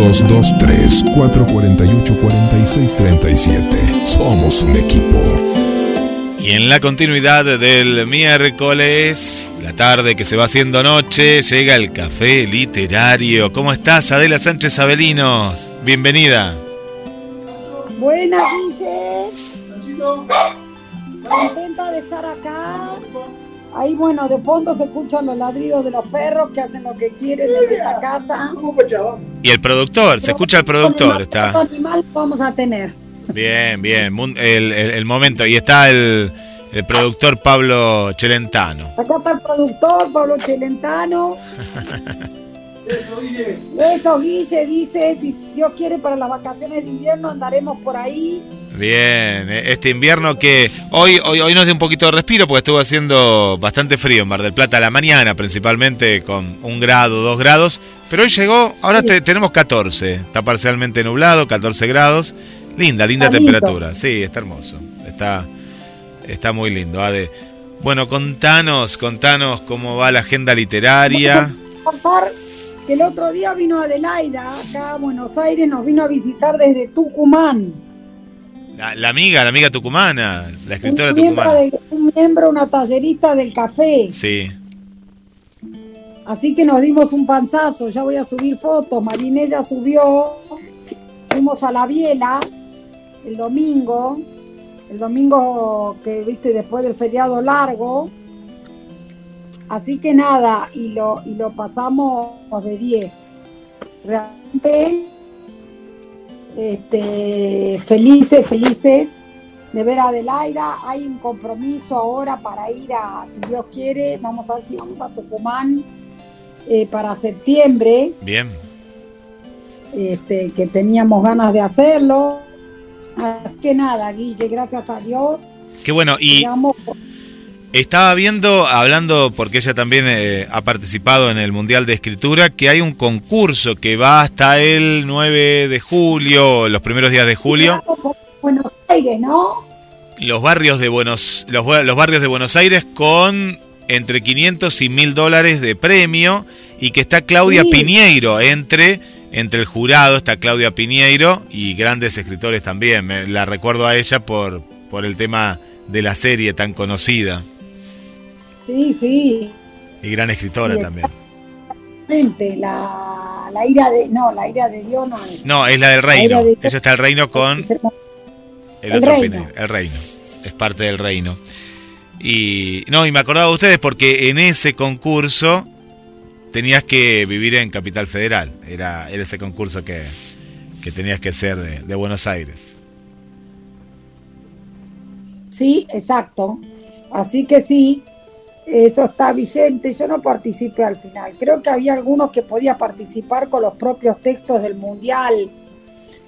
223-448-4637. Somos un equipo. Y en la continuidad del miércoles, la tarde que se va haciendo noche, llega el café literario. ¿Cómo estás, Adela Sánchez Abelinos? Bienvenida. Buenas, Guille. Contenta de estar acá. Ahí, bueno, de fondo se escuchan los ladridos de los perros que hacen lo que quieren en esta casa. Y el productor, se escucha el productor. Está. animal vamos a tener? Bien, bien. El, momento. Y está el, el, productor Pablo Chelentano. Acá está el productor Pablo Chelentano. Eso, Guille. Eso, Guille, dice, si Dios quiere para las vacaciones de invierno andaremos por ahí. Bien, eh, este invierno que hoy, hoy, hoy nos dio un poquito de respiro porque estuvo haciendo bastante frío en Mar del Plata a la mañana, principalmente con un grado, dos grados. Pero hoy llegó, ahora tenemos 14, está parcialmente nublado, 14 grados. Linda, linda temperatura. Sí, está hermoso. Está, está muy lindo. Ade. Bueno, contanos, contanos cómo va la agenda literaria. Contar que el otro día vino Adelaida acá a Buenos Aires, nos vino a visitar desde Tucumán. La, amiga, la amiga tucumana, la escritora un tucumana. un miembro, una tallerista del café. Sí. Así que nos dimos un panzazo, ya voy a subir fotos. Marinella subió, fuimos a la biela el domingo, el domingo que viste después del feriado largo. Así que nada, y lo, y lo pasamos de 10. Realmente este, felices, felices de ver a Adelaida. Hay un compromiso ahora para ir a, si Dios quiere, vamos a ver si vamos a Tucumán eh, para septiembre. Bien. Este, que teníamos ganas de hacerlo. Así que nada, Guille, gracias a Dios. Qué bueno, y... Estaba viendo, hablando, porque ella también eh, ha participado en el Mundial de Escritura, que hay un concurso que va hasta el 9 de julio, los primeros días de julio. Buenos Aires, ¿no? Los barrios de Buenos, los, los barrios de Buenos Aires con entre 500 y 1000 dólares de premio y que está Claudia Piñeiro entre, entre el jurado, está Claudia Piñeiro y grandes escritores también. Me, la recuerdo a ella por, por el tema de la serie tan conocida. Sí, sí. Y gran escritora también. La, la ira de. No, la ira de Dios no es. No, es la del reino. Ella está el reino con. El, otro reino. el reino. Es parte del reino. Y. No, y me acordaba de ustedes porque en ese concurso tenías que vivir en Capital Federal. Era, era ese concurso que, que tenías que ser de, de Buenos Aires. Sí, exacto. Así que sí, eso está vigente. Yo no participé al final. Creo que había algunos que podía participar con los propios textos del mundial.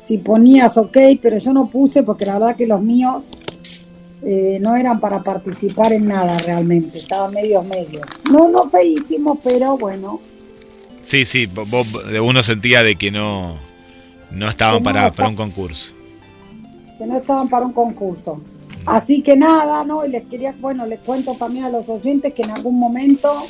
Si ponías ok, pero yo no puse porque la verdad que los míos eh, no eran para participar en nada realmente. Estaban medios medios. No, no feísimos, pero bueno. Sí, sí, vos, uno sentía de que no, no estaban para, para un concurso. Que no estaban para un concurso. Así que nada, ¿no? Y les quería, bueno, les cuento también a los oyentes que en algún momento,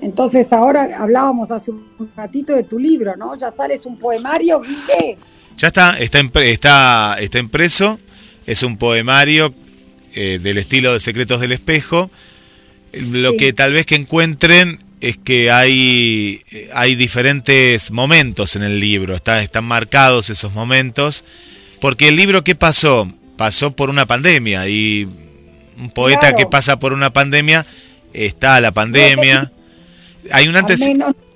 entonces ahora hablábamos hace un ratito de tu libro, ¿no? Ya sales un poemario, Guille. Ya está, está, está, está impreso, es un poemario eh, del estilo de Secretos del Espejo. Lo que tal vez que encuentren es que hay, hay diferentes momentos en el libro, está, están marcados esos momentos, porque el libro, ¿qué pasó? Pasó por una pandemia y un poeta que pasa por una pandemia está la pandemia. Hay un antes.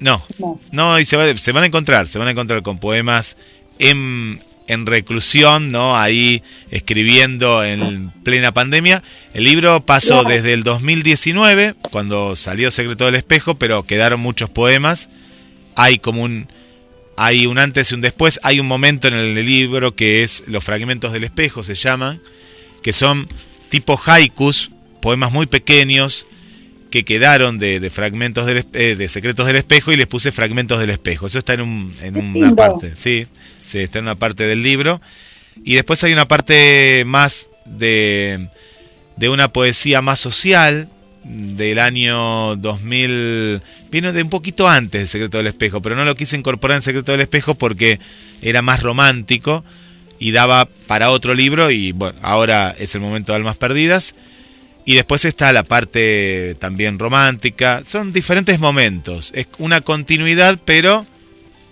No, no, y se, se, van a encontrar, se van a encontrar con poemas en, en reclusión, ¿no? Ahí escribiendo en plena pandemia. El libro pasó desde el 2019, cuando salió Secreto del Espejo, pero quedaron muchos poemas. Hay como un hay un antes y un después, hay un momento en el libro que es los fragmentos del espejo, se llaman, que son tipo haikus, poemas muy pequeños que quedaron de, fragmentos del, eh, de secretos del espejo y les puse fragmentos del espejo. Eso está en, un, en una parte, sí, sí, está en una parte del libro. Y después hay una parte más de, de una poesía más social, del año 2000, vino de un poquito antes de Secreto del Espejo, pero no lo quise incorporar en Secreto del Espejo porque era más romántico y daba para otro libro y bueno, ahora es el momento de Almas Perdidas. Y después está la parte también romántica. Son diferentes momentos. Es una continuidad, pero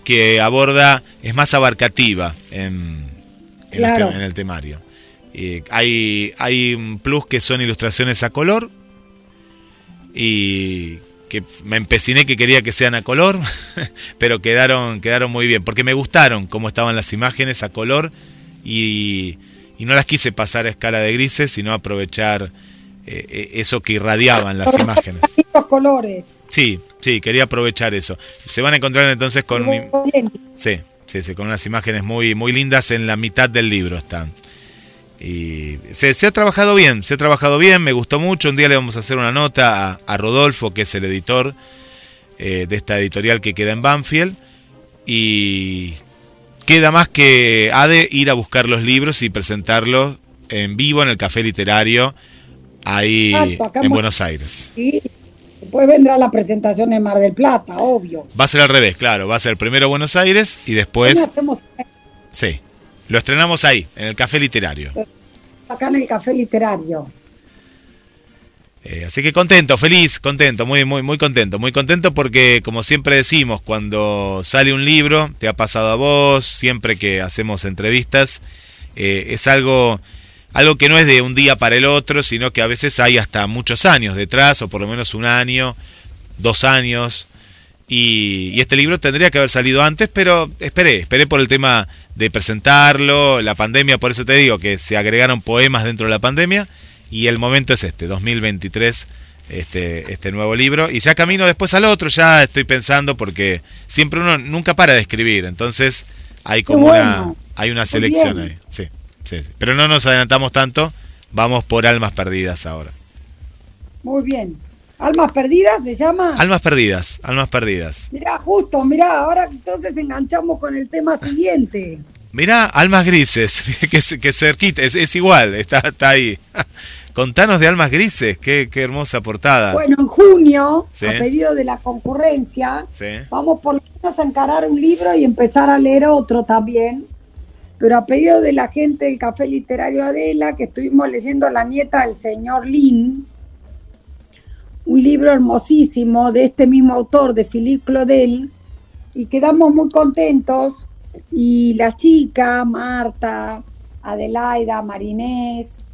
que aborda, es más abarcativa en, en, el, temario. hay, hay un plus que son ilustraciones a color. Y que me empeciné que quería que sean a color, pero quedaron, quedaron muy bien, porque me gustaron cómo estaban las imágenes a color y, y no las quise pasar a escala de grises, sino aprovechar eh, eh, eso que irradiaban las imágenes. colores. Sí, sí, quería aprovechar eso. Se van a encontrar entonces con sí, sí, sí, con unas imágenes muy muy lindas en la mitad del libro están. Y se, ha trabajado bien, se ha trabajado bien, me gustó mucho. Un día le vamos a hacer una nota a, Rodolfo, que es el editor eh, de esta editorial que queda en Banfield. Y queda más que ha de ir a buscar los libros y presentarlos en vivo en el café literario ahí en Buenos Aires. Sí. Después vendrá la presentación en Mar del Plata, obvio. Va a ser al revés, claro. Va a ser primero Buenos Aires y después. Sí. Lo estrenamos ahí, en el Café Literario. Acá en el Café Literario. Eh, así que contento, feliz, contento, muy, muy, muy contento, muy contento porque como siempre decimos, cuando sale un libro, te ha pasado a vos, siempre que hacemos entrevistas, eh, es algo algo que no es de un día para el otro, sino que a veces hay hasta muchos años detrás, o por lo menos un año, dos años. Y, este libro tendría que haber salido antes, pero esperé, esperé por el tema de presentarlo, la pandemia, por eso te digo que se agregaron poemas dentro de la pandemia, y el momento es este, 2023, este, este nuevo libro, y ya camino después al otro, ya estoy pensando, porque siempre uno nunca para de escribir, entonces hay como una, hay una selección ahí, sí. Pero no nos adelantamos tanto, vamos por Almas Perdidas ahora. Muy bien. ¿Almas Perdidas se llama? Almas Perdidas, Almas Perdidas. Mirá, justo, mirá, ahora entonces enganchamos con el tema siguiente. Mirá, Almas Grises, que, que cerquita, es, es igual, está, está ahí. Contanos de Almas Grises, qué, qué, hermosa portada. Bueno, en junio, a pedido de la concurrencia, vamos por lo menos a encarar un libro y empezar a leer otro también pero a pedido de la gente del Café Literario Adela, que estuvimos leyendo La nieta del señor Lin, un libro hermosísimo de este mismo autor, de Philippe Claudel, y quedamos muy contentos. Y la chica, Marta, Adelaida, Marinés,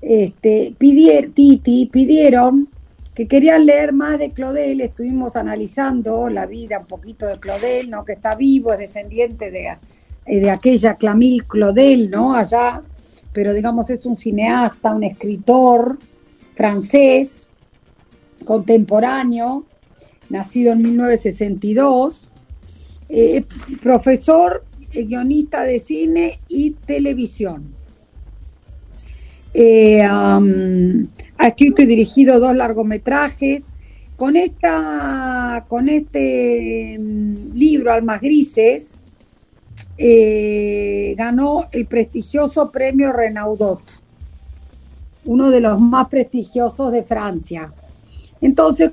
este, pidieron, Titi, pidieron que querían leer más de Claudel. Estuvimos analizando la vida un poquito de Claudel, ¿no? que está vivo, es descendiente de eh, de aquella Clamille Claudel, ¿no? Allá, pero digamos es un cineasta, un escritor francés, contemporáneo, nacido en 1962, eh, profesor, eh, guionista de cine y televisión. ha escrito y dirigido dos largometrajes. Con, esta, con este mm, libro, Almas Grises, eh, ganó el prestigioso premio Renaudot, uno de los más prestigiosos de Francia. Entonces,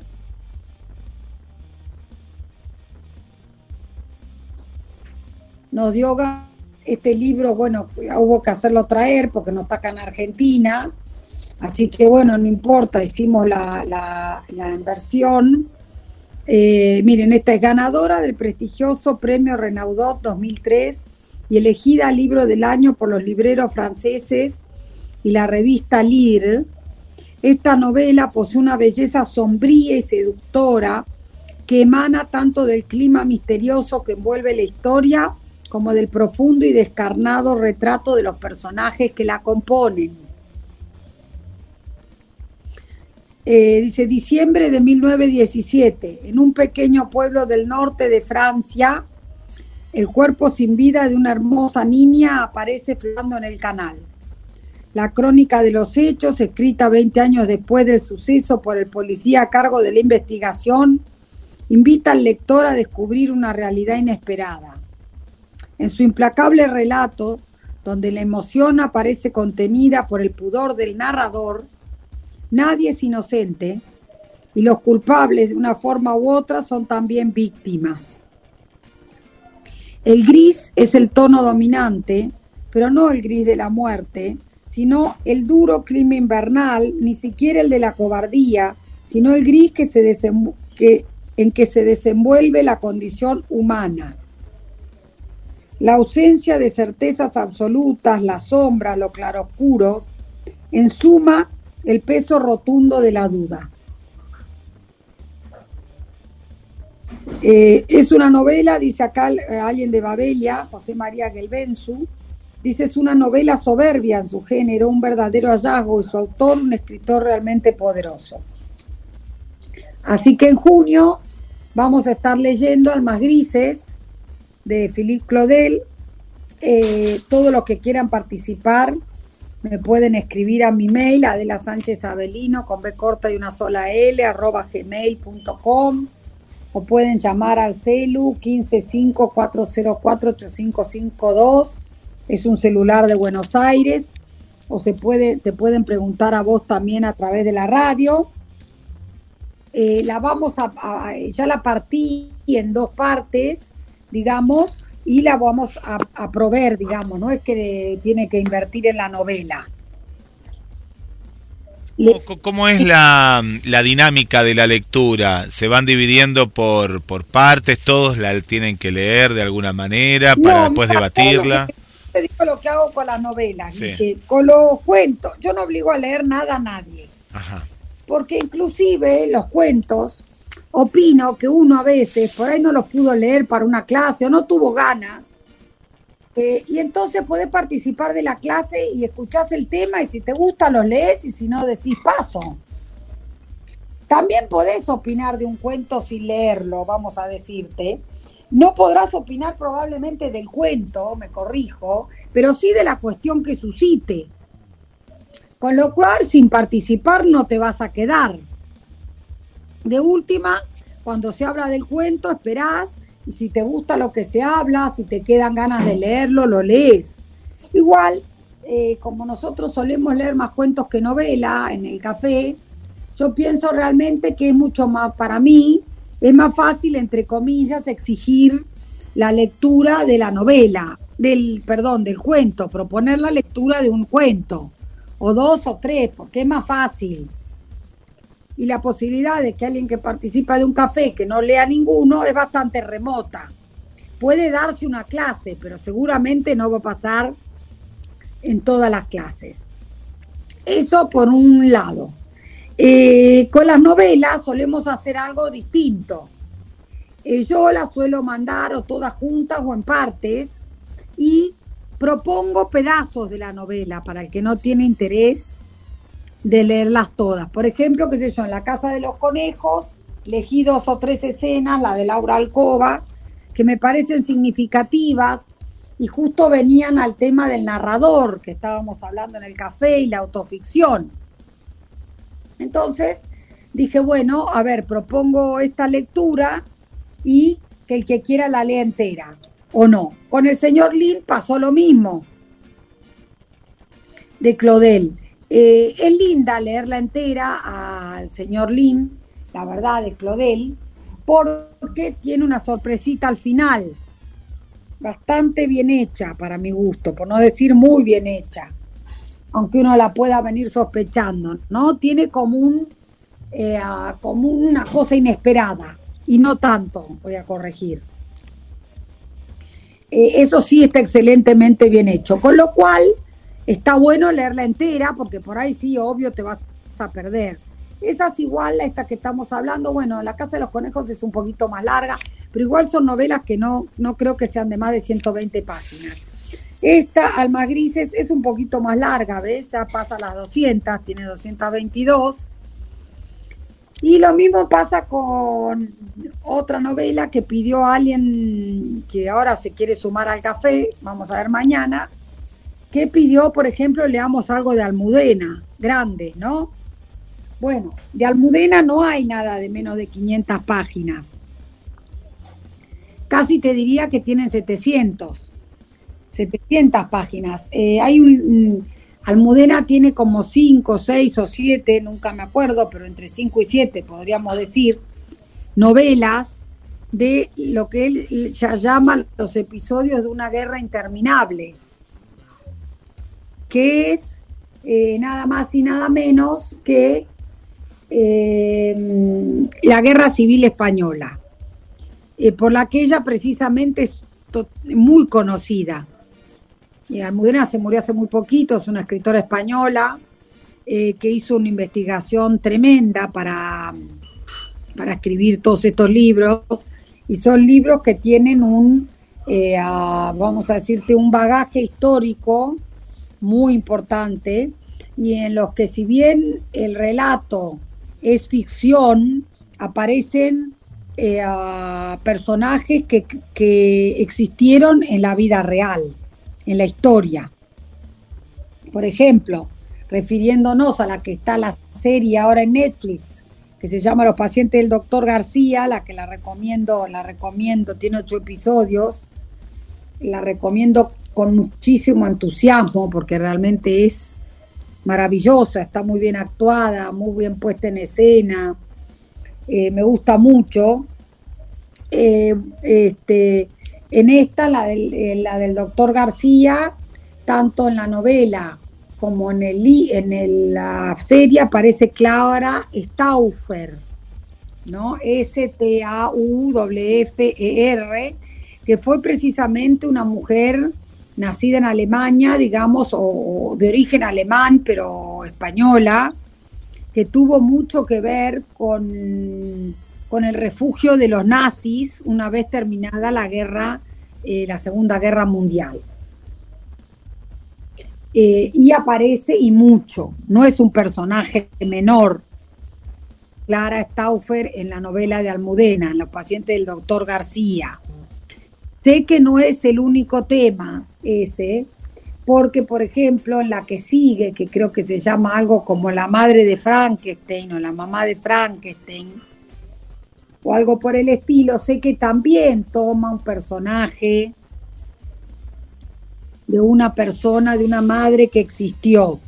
nos dio este libro, bueno, hubo que hacerlo traer porque no está acá en Argentina, así que bueno, no importa, hicimos la, la, inversión eh, miren, esta es ganadora del prestigioso premio Renaudot 2003 y elegida libro del año por los libreros franceses y la revista Lire. Esta novela posee una belleza sombría y seductora que emana tanto del clima misterioso que envuelve la historia como del profundo y descarnado retrato de los personajes que la componen. Eh, dice diciembre de 1917, en un pequeño pueblo del norte de Francia, el cuerpo sin vida de una hermosa niña aparece flotando en el canal. La crónica de los hechos, escrita 20 años después del suceso por el policía a cargo de la investigación, invita al lector a descubrir una realidad inesperada. En su implacable relato, donde la emoción aparece contenida por el pudor del narrador, Nadie es inocente, y los culpables de una forma u otra son también víctimas. El gris es el tono dominante, pero no el gris de la muerte, sino el duro clima invernal, ni siquiera el de la cobardía, sino el gris que se que, en que se desenvuelve la condición humana. La ausencia de certezas absolutas, las sombras, los claroscuros, en suma, el peso rotundo de la duda. Eh, es una novela, dice acá eh, alguien de Babelia, José María Gelbensu, dice es una novela soberbia en su género, un verdadero hallazgo y su autor un escritor realmente poderoso. Así que en junio vamos a estar leyendo Almas Grises de Philippe Claudel. Eh, todos los que quieran participar me pueden escribir a mi mail, Adela Sánchez Avelino, con B corta y una sola L, arroba gmail.com o pueden llamar al celu 155-404-8552, es un celular de Buenos Aires, o se puede, te pueden preguntar a vos también a través de la radio. Eh, la vamos a, ya la partí en dos partes, digamos, y la vamos a, a proveer, digamos, no es que tiene que invertir en la novela. ¿Cómo, es la, dinámica de la lectura? ¿Se van dividiendo por, por partes? ¿Todos la tienen que leer de alguna manera para después debatirla? Te digo lo que hago con las novelas, con los cuentos. Yo no obligo a leer nada a nadie. Porque inclusive los cuentos, opino que uno a veces por ahí no los pudo leer para una clase o no tuvo ganas eh, y entonces podés participar de la clase y escuchás el tema y si te gusta lo lees y si no decís paso. También podés opinar de un cuento sin leerlo, vamos a decirte. No podrás opinar probablemente del cuento, me corrijo, pero sí de la cuestión que suscite. Con lo cual, sin participar no te vas a quedar. De última, cuando se habla del cuento, esperás y si te gusta lo que se habla, si te quedan ganas de leerlo, lo lees. Igual, eh, como nosotros solemos leer más cuentos que novela en el café, yo pienso realmente que es mucho más, para mí, es más fácil, entre comillas, exigir la lectura de la novela, del, perdón, del cuento, proponer la lectura de un cuento, o dos o tres, porque es más fácil y la posibilidad de que alguien que participa de un café que no lea ninguno es bastante remota. Puede darse una clase, pero seguramente no va a pasar en todas las clases. Eso por un lado. Eh, con las novelas solemos hacer algo distinto. Eh, yo las suelo mandar o todas juntas o en partes y propongo pedazos de la novela para el que no tiene interés de leerlas todas. Por ejemplo, qué sé yo, en La Casa de los Conejos, elegí dos o tres escenas, la de Laura Alcoba, que me parecen significativas y justo venían al tema del narrador que estábamos hablando en el café y la autoficción. Entonces dije, bueno, a ver, propongo esta lectura y que el que quiera la lea entera o no. Con el señor Lin pasó lo mismo de Claudel. Eh, es linda leerla entera al señor Lin, la verdad, de Claudel, porque tiene una sorpresita al final, bastante bien hecha para mi gusto, por no decir muy bien hecha, aunque uno la pueda venir sospechando, ¿no? Tiene como, un, eh, como una cosa inesperada, y no tanto, voy a corregir. Eh, eso sí está excelentemente bien hecho, con lo cual Está bueno leerla entera porque por ahí sí, obvio, te vas a perder. Esa es igual a esta que estamos hablando. Bueno, La Casa de los Conejos es un poquito más larga, pero igual son novelas que no, no creo que sean de más de 120 páginas. Esta, Almas Grises, es un poquito más larga, ¿ves? Ya pasa las 200, tiene 222. Y lo mismo pasa con otra novela que pidió alguien que ahora se quiere sumar al café, vamos a ver mañana, ¿Qué pidió, por ejemplo, leamos algo de Almudena, grande, ¿no? Bueno, de Almudena no hay nada de menos de 500 páginas. Casi te diría que tienen 700. 700 páginas. Eh, hay un, Almudena tiene como cinco, seis o siete, nunca me acuerdo, pero entre cinco y siete podríamos decir, novelas de lo que él ya llama los episodios de una guerra interminable, que es eh, nada más y nada menos que eh, la guerra civil española, por la que ella precisamente es muy conocida. Almudena se murió hace muy poquito, es una escritora española que hizo una investigación tremenda para, para escribir todos estos libros. Y son libros que tienen un, eh, vamos a decirte, un bagaje histórico muy importante. Y en los que si bien el relato es ficción, aparecen eh, personajes que, que existieron en la vida real, en la historia. Por ejemplo, refiriéndonos a la que está la serie ahora en Netflix, que se llama Los pacientes del doctor García, la que la recomiendo, la recomiendo, tiene ocho episodios, la recomiendo con muchísimo entusiasmo porque realmente es maravillosa, está muy bien actuada, muy bien puesta en escena, eh, me gusta mucho. Eh, este, en esta, la del, la del doctor García, tanto en la novela como en, el, en la serie aparece Clara Stauffer, ¿no? S-T-A-U-F-E-R, que fue precisamente una mujer nacida en Alemania, digamos, o, de origen alemán, pero española, que tuvo mucho que ver con, con el refugio de los nazis una vez terminada la guerra, eh, la Segunda Guerra Mundial. Eh, y aparece y mucho, no es un personaje menor. Clara Stauffer en la novela de Almudena, en Los pacientes del doctor García. Sé que no es el único tema ese, porque por ejemplo en la que sigue, que creo que se llama algo como la madre de Frankenstein o la mamá de Frankenstein, o algo por el estilo, sé que también toma un personaje de una persona, de una madre que existió.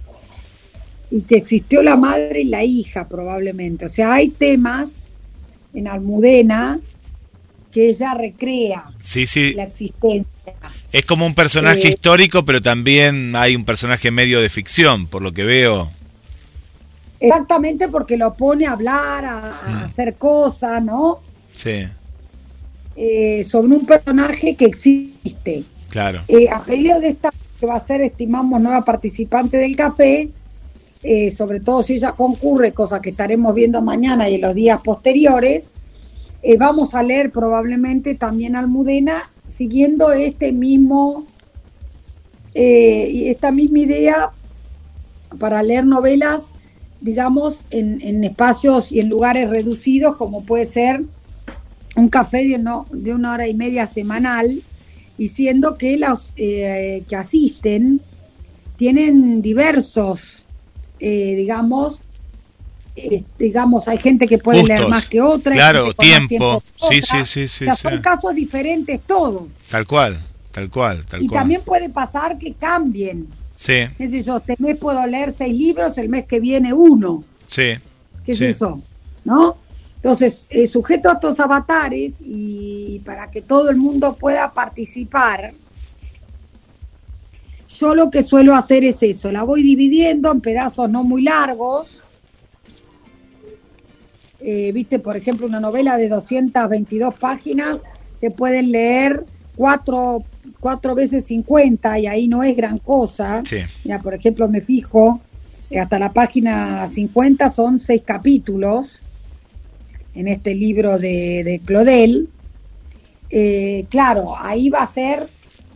Y que existió la madre y la hija probablemente. O sea, hay temas en Almudena que ella recrea sí, sí. la existencia. Es como un personaje eh, histórico, pero también hay un personaje medio de ficción, por lo que veo. Exactamente porque lo pone a hablar, a, mm. hacer cosas, ¿no? Sí. Eh, sobre un personaje que existe. Claro. Eh, a pedido de esta que va a ser, estimamos, nueva participante del café, eh, sobre todo si ella concurre, cosa que estaremos viendo mañana y en los días posteriores, eh, vamos a leer probablemente también Almudena, siguiendo este mismo, esta misma idea para leer novelas, digamos, en, espacios y en lugares reducidos, como puede ser un café de, de una hora y media semanal, diciendo que los eh, que asisten tienen diversos, eh, digamos, eh, digamos, hay gente que puede leer más que otra. Claro, tiempo. sí, sí, sí, sí, son casos diferentes todos. Tal cual, tal cual, tal y también puede pasar que cambien. Sí. ¿Qué sé yo? Este mes puedo leer seis libros, el mes que viene uno. Sí. ¿Qué es eso? ¿No? Entonces, eh, sujeto a estos avatares y para que todo el mundo pueda participar, yo lo que suelo hacer es eso, la voy dividiendo en pedazos no muy largos. Eh, viste, por ejemplo, una novela de 222 páginas, se pueden leer cuatro, cuatro veces 50 y ahí no es gran cosa. Sí. Mira, por ejemplo, me fijo, eh, hasta la página 50 son seis capítulos en este libro de, de Clodel. Eh, claro, ahí va a ser,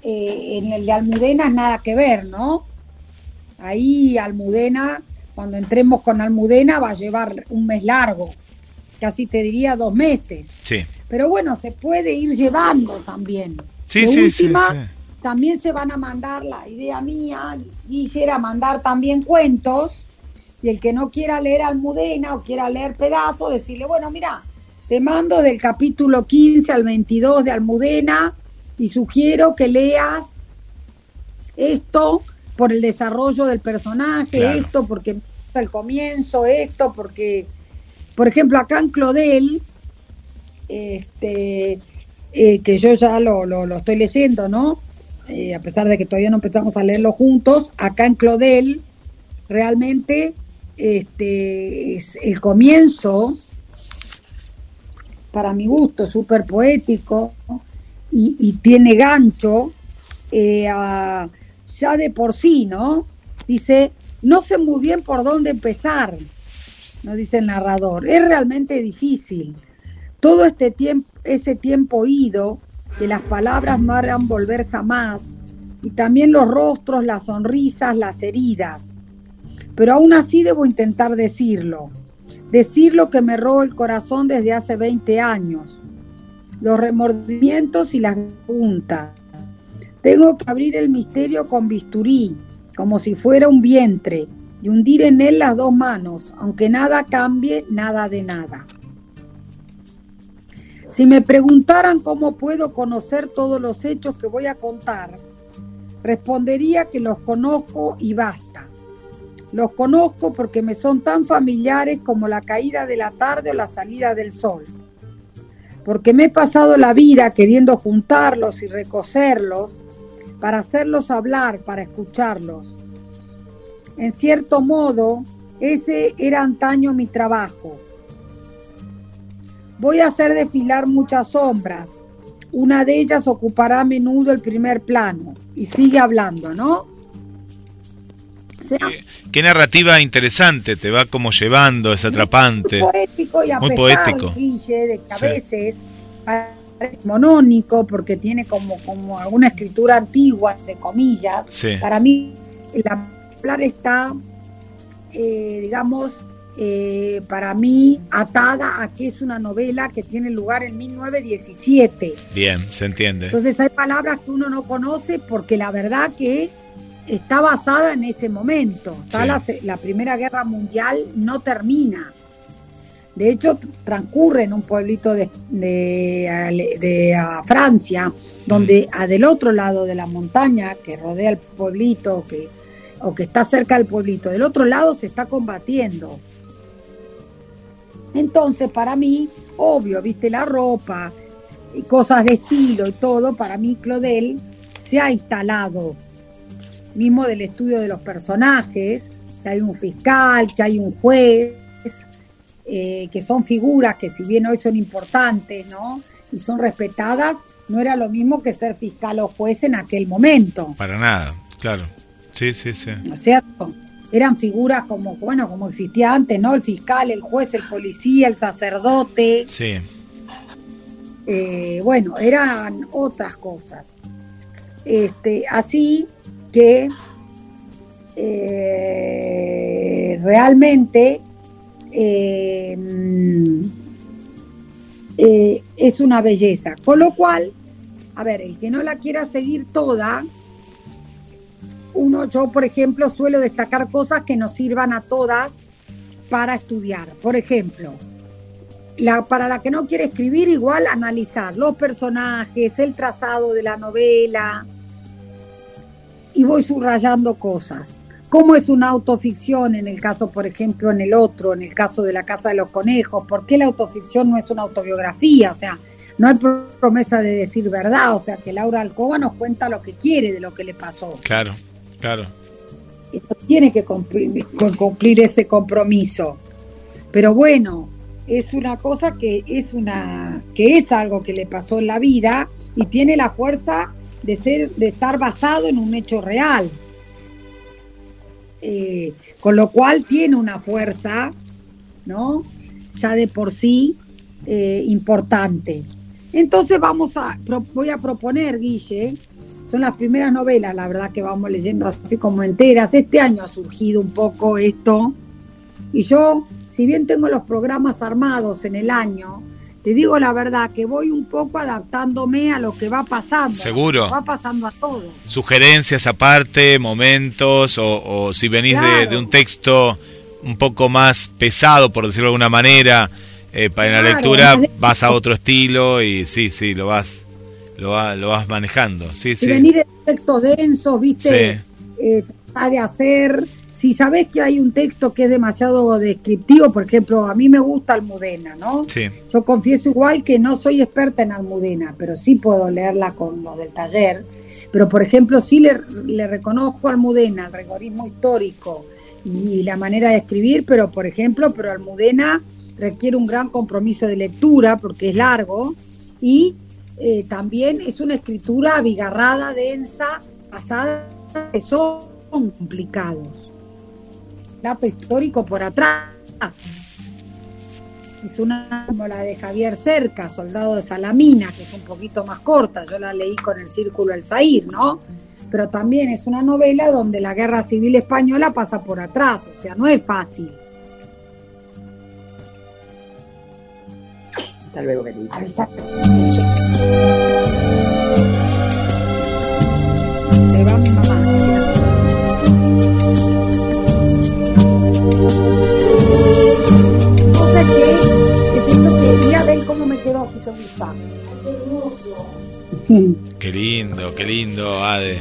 eh, en el de Almudena nada que ver, ¿no? Ahí Almudena, cuando entremos con Almudena, va a llevar un mes largo, casi te diría dos meses. Sí. Pero bueno, se puede ir llevando también. Sí, sí, última, sí, también se van a mandar, la idea mía, quisiera mandar también cuentos. Y el que no quiera leer Almudena o quiera leer pedazos, decirle, bueno, mira, te mando del capítulo 15 al 22 de Almudena y sugiero que leas esto por el desarrollo del personaje, esto, porque el comienzo, esto, porque, por ejemplo, acá en Clodel, este, eh, que yo ya lo, lo, estoy leyendo, ¿no? Eh, a pesar de que todavía no empezamos a leerlo juntos, acá en Clodel, realmente este, es el comienzo, para mi gusto, súper poético y, tiene gancho eh, ya de por sí, ¿no? Dice, no sé muy bien por dónde empezar, nos dice el narrador. Es realmente difícil. Todo este tiempo, ese tiempo ido, que las palabras no harán volver jamás, y también los rostros, las sonrisas, las heridas. Pero aún así debo intentar decirlo. Decir lo que me robó el corazón desde hace 20 años. Los remordimientos y las preguntas. Tengo que abrir el misterio con bisturí, como si fuera un vientre, y hundir en él las dos manos, aunque nada cambie, nada de nada. Si me preguntaran cómo puedo conocer todos los hechos que voy a contar, respondería que los conozco y basta. Los conozco porque me son tan familiares como la caída de la tarde o la salida del sol. Porque me he pasado la vida queriendo juntarlos y recocerlos para hacerlos hablar, para escucharlos. En cierto modo, ese era antaño mi trabajo. Voy a hacer desfilar muchas sombras. Una de ellas ocupará a menudo el primer plano. Y sigue hablando, ¿no? qué, narrativa interesante, te va como llevando, es atrapante. Muy poético y a muy poético. de que a veces es monónico porque tiene como, como alguna escritura antigua, entre comillas. Para mí, la hablar está, eh, digamos, eh, para mí atada a que es una novela que tiene lugar en 1917. Bien, se entiende. Entonces hay palabras que uno no conoce porque la verdad que está basada en ese momento. Está la Primera Guerra Mundial no termina. De hecho, transcurre en un pueblito de, de, Francia, donde a del otro lado de la montaña que rodea el pueblito que, o que está cerca del pueblito, del otro lado se está combatiendo. Entonces, para mí, obvio, viste la ropa y cosas de estilo y todo, para mí Claudel se ha instalado, mismo del estudio de los personajes, que hay un fiscal, que hay un juez, eh, que son figuras que si bien hoy son importantes, ¿no? Y son respetadas, no era lo mismo que ser fiscal o juez en aquel momento. Para nada, claro. Sí, sí, sí. ¿No es cierto? Eran figuras como, bueno, como existía antes, ¿no? El fiscal, el juez, el policía, el sacerdote. Sí. Eh, bueno, eran otras cosas. Este, así que eh, realmente eh, eh, es una belleza. Con lo cual, a ver, el que no la quiera seguir toda, uno, yo por ejemplo suelo destacar cosas que nos sirvan a todas para estudiar. Por ejemplo, para la que no quiere escribir, igual analizar los personajes, el trazado de la novela, y voy subrayando cosas cómo es una autoficción en el caso, por ejemplo, en el otro, en el caso de la Casa de los Conejos, por qué la autoficción no es una autobiografía, o sea, no hay promesa de decir verdad, o sea, que Laura Alcoba nos cuenta lo que quiere de lo que le pasó. Claro, claro. Y tiene que cumplir, cumplir ese compromiso. Pero bueno, es una cosa que es una que es algo que le pasó en la vida y tiene la fuerza de ser de estar basado en un hecho real. Eh, con lo cual tiene una fuerza, ¿no? Ya de por sí eh, importante. Entonces vamos a, voy a proponer, Guille, son las primeras novelas, la verdad que vamos leyendo así como enteras. Este año ha surgido un poco esto. Y yo, si bien tengo los programas armados en el año, te digo la verdad que voy un poco adaptándome a lo que va pasando. Seguro. Va pasando a todos. Sugerencias aparte, momentos, o, si venís de, un texto un poco más pesado, por decirlo de alguna manera, eh, para la lectura vas a otro estilo y sí, sí, lo vas, lo, lo vas manejando. Sí, si venís de textos densos, viste, eh, tratá de hacer. Si sabés que hay un texto que es demasiado descriptivo, por ejemplo, a mí me gusta Almudena, ¿no? Sí. Yo confieso igual que no soy experta en Almudena, pero sí puedo leerla con lo del taller. Pero, por ejemplo, sí le, le reconozco a Almudena el rigorismo histórico y la manera de escribir, pero, por ejemplo, pero Almudena requiere un gran compromiso de lectura porque es largo y eh, también es una escritura abigarrada, densa, basada que son complicados. Dato histórico por atrás. Es una como la de Javier Cerca, Soldado de Salamina, que es un poquito más corta. Yo la leí con el Círculo El Zahir, ¿no? Pero también es una novela donde la guerra civil española pasa por atrás, o sea, no es fácil. Hasta luego. Avisar. Se va mi mamá. No sé qué, que siento que mira, ven cómo me quedó si te gusta. Qué hermoso. Qué lindo, qué lindo, Ade.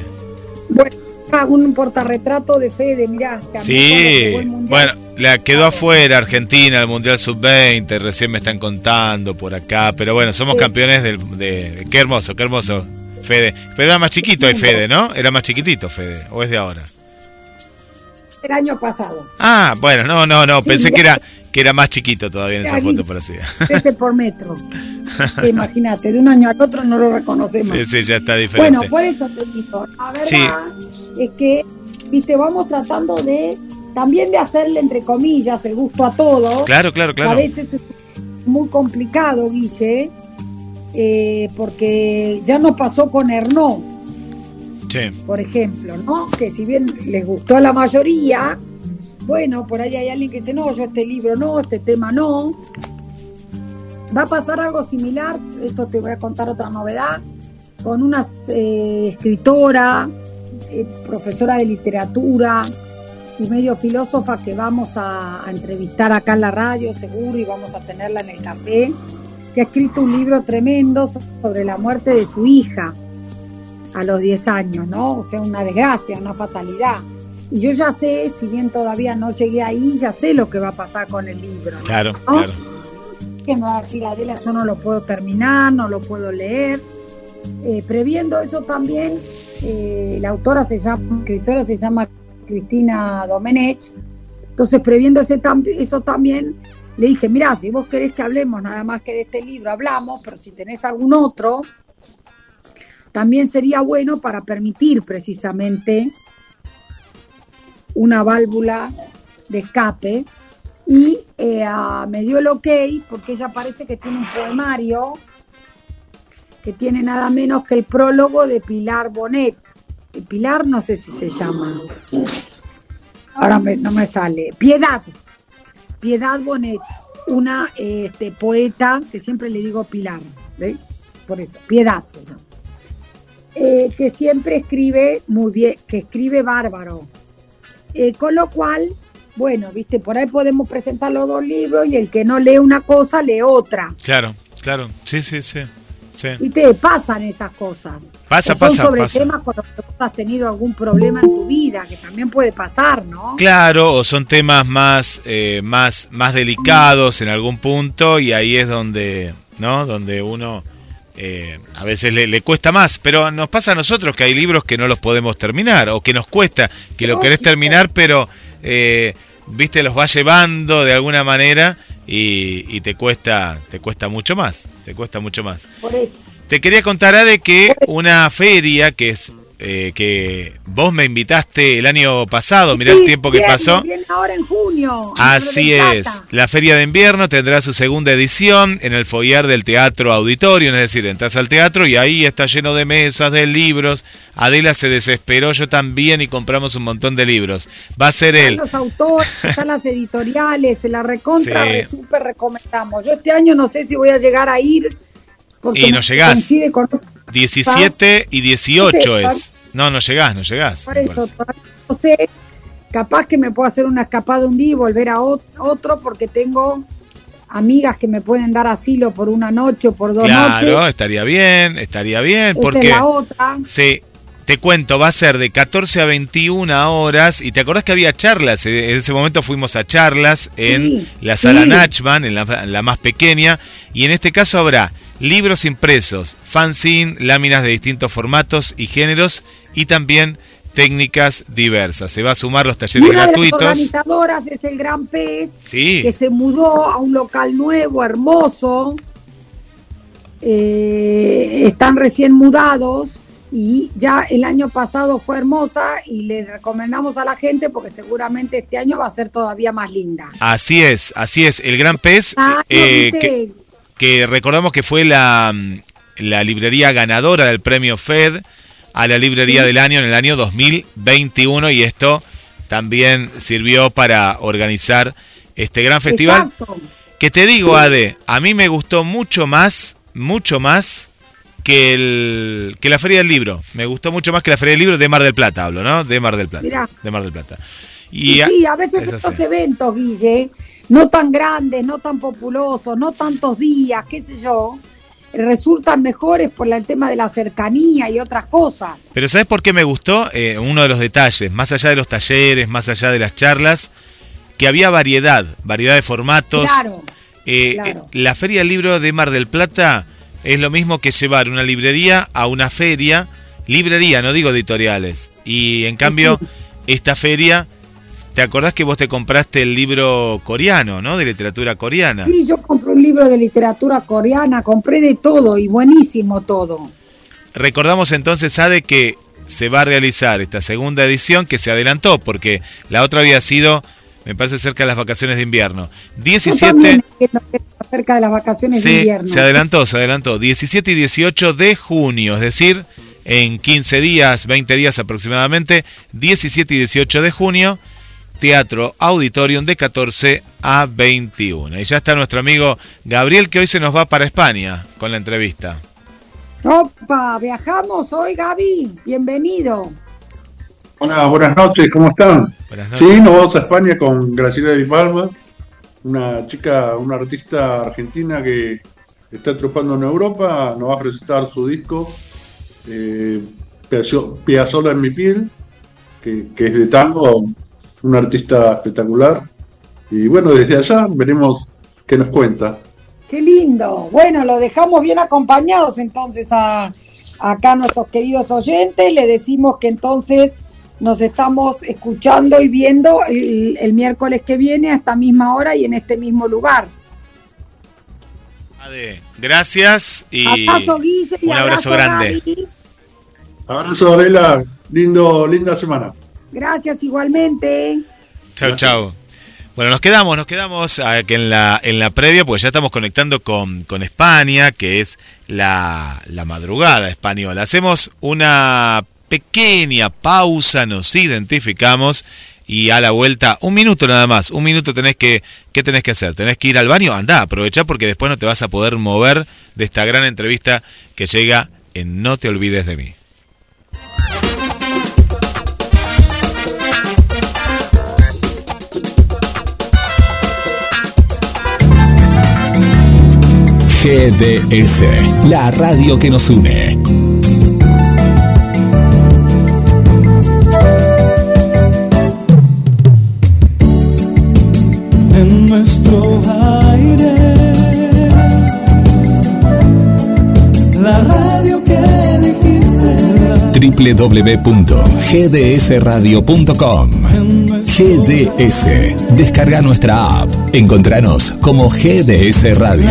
Bueno, hago un portarretrato de Fede, mirá. Sí, bueno, la quedó afuera Argentina, el Mundial Sub-20, recién me están contando por acá, pero bueno, somos Sí. campeones del, de... Qué hermoso, qué hermoso, Fede. Pero era más chiquito el Fede, ¿no? Era más chiquitito Fede, o es de ahora. el año pasado. Ah, bueno, no, no, no, Sí, pensé que era que era más chiquito todavía en esa foto por así. 13 por metro. Imagínate, de un año al otro no lo reconocemos. Sí, sí, ya está diferente. Bueno, por eso te digo, la verdad Sí. es que, viste, vamos tratando de también de hacerle, entre comillas, el gusto a todos. Claro, claro, A claro. veces es muy complicado, Guille, eh, porque ya nos pasó con Hernó, Sí, por ejemplo, ¿no? Que si bien les gustó a la mayoría, bueno, por ahí hay alguien que dice, no, yo este libro no, este tema no. Va a pasar algo similar, esto te voy a contar otra novedad, con una eh, escritora, eh, profesora de literatura y medio filósofa que vamos a, a entrevistar acá en la radio, seguro, y vamos a tenerla en el café, que ha escrito un libro tremendo sobre la muerte de su hija a los 10 años, ¿no? O sea, una desgracia, una fatalidad. Y yo ya sé, si bien todavía no llegué ahí, ya sé lo que va a pasar con el libro. ¿no? claro, ¿No? claro. Que me va a decir Adela, yo no lo puedo terminar, no lo puedo leer. Eh, previendo eso también, eh, la autora se llama, escritora se llama Cristina Domenech. Entonces, previendo ese eso también, le dije, mira, si vos querés que hablemos nada más que de este libro, hablamos, pero si tenés algún otro, también sería bueno para permitir precisamente una válvula de escape. Y eh, me dio el ok porque ella parece que tiene un poemario que tiene nada menos que el prólogo de Pilar Bonet. Eh, Pilar no sé si se llama. Ahora no me sale. Piedad. Piedad Bonet, una este, poeta que siempre le digo Pilar. Por eso, Piedad se llama. Eh, que siempre escribe muy bien, que escribe bárbaro. Eh, con lo cual, bueno, viste, por ahí podemos presentar los dos libros y el que no lee una cosa lee otra. Claro, claro. Sí, sí, sí. Sí. Y te pasan esas cosas. Pasa, O son pasa, sobre pasa. temas con los que has tenido algún problema en tu vida, que también puede pasar, ¿no? Claro, o son temas más, eh, más, más delicados en algún punto y ahí es donde, ¿no? Donde uno eh, a veces le, le cuesta más, pero nos pasa a nosotros que hay libros que no los podemos terminar o que nos cuesta, que lo querés terminar, pero, eh, viste, los va llevando de alguna manera y, y te cuesta, te cuesta mucho más, te cuesta mucho más. Por eso. Te quería contar de que una feria que es eh, que vos me invitaste el año pasado, mirá el tiempo que pasó. Viene ahora en junio. Así es. La Feria de Invierno tendrá su segunda edición en el foyer del Teatro Auditorio, es decir, entras al teatro y ahí está lleno de mesas, de libros. Adela se desesperó, yo también, y compramos un montón de libros. Va a ser Están él. los autores, están las editoriales, se la recontra, Sí. re súper recomendamos. Yo este año no sé si voy a llegar a ir. Porque Y no llegás. coincide con otro- 17 y 18 No sé, es. No, no llegás, no llegás. Por eso, todavía no sé. Capaz que me puedo hacer una escapada un día y volver a ot- otro porque tengo amigas que me pueden dar asilo por una noche o por dos Claro, noches. estaría bien, estaría bien, Esa porque es la otra. sí, Te cuento, va a ser de 14 a 21 horas. Y te acordás que había charlas. Eh, en ese momento fuimos a charlas en la sala Nachman, en la, más pequeña. Y en este caso habrá libros impresos, fanzine, láminas de distintos formatos y géneros. Y también técnicas diversas. Se va a sumar los talleres una gratuitos. De las organizadoras es el Gran Pez, sí. que se mudó a un local nuevo, hermoso. Eh, están recién mudados y ya el año pasado fue hermosa y le recomendamos a la gente porque seguramente este año va a ser todavía más linda. Así es, así es. El Gran Pez, ah, eh, que, recordamos que fue la, la librería ganadora del premio FED a la librería del año en el año 2021 y esto también sirvió para organizar este gran festival. Que te digo, Ade, a mí me gustó mucho más, mucho más que, el, que la Feria del Libro. Me gustó mucho más que la Feria del Libro de Mar del Plata, hablo, ¿no? De Mar del Plata. De Mar del Plata. Y sí, a veces estos eventos, Guille, no tan grandes, no tan populosos, no tantos días, qué sé yo, resultan mejores por el tema de la cercanía y otras cosas. Pero ¿sabes por qué me gustó? Eh, uno de los detalles, más allá de los talleres, más allá de las charlas, que había variedad, variedad de formatos. Claro. Eh, eh, la Feria del Libro de Mar del Plata es lo mismo que llevar una librería a una feria, librería, no digo editoriales. Y en cambio, esta feria ¿Te acordás que vos te compraste el libro coreano, ¿no? De literatura coreana. Sí, yo compré un libro de literatura coreana, compré de todo y buenísimo todo. Recordamos entonces, Ade, que se va a realizar esta segunda edición que se adelantó, porque la otra había sido, me parece, cerca de las vacaciones de invierno. 17... cerca de las vacaciones de invierno. Se adelantó, se adelantó. 17 y 18 de junio, es decir, en 15 días, 20 días aproximadamente, 17 y 18 de junio Teatro Auditorium de 14 a 21. Y ya está nuestro amigo Gabriel que hoy se nos va para España con la entrevista. Opa, viajamos hoy Gaby, bienvenido. Hola, buenas noches, ¿cómo están? Buenas noches. Sí, nos vamos a España con Graciela Di Palma, una chica, una artista argentina que está triunfando en Europa, nos va a presentar su disco eh, Piazzola en mi piel, que, que es de tango, un artista espectacular. Y bueno, desde allá veremos qué nos cuenta. Qué lindo. Bueno, lo dejamos bien acompañados entonces a, acá a nuestros queridos oyentes. Le decimos que entonces nos estamos escuchando y viendo el, miércoles que viene a esta misma hora y en este mismo lugar. gracias y un abrazo, grande. Abrazo, Adela. Lindo, linda semana. Gracias igualmente. Chao, chao. Bueno, nos quedamos, nos quedamos aquí en la, en la previa, porque ya estamos conectando con, España, que es la, la madrugada española. Hacemos una pequeña pausa, nos identificamos y a la vuelta, un minuto nada más, un minuto tenés que, ¿qué tenés que hacer? ¿Tenés que ir al baño? Anda, aprovecha porque después no te vas a poder mover de esta gran entrevista que llega en No te olvides de mí. GDS, la radio que nos une. En nuestro aire, la radio que elegiste www.gdsradio.com GDS. Descarga nuestra app. Encontranos como GDS Radio.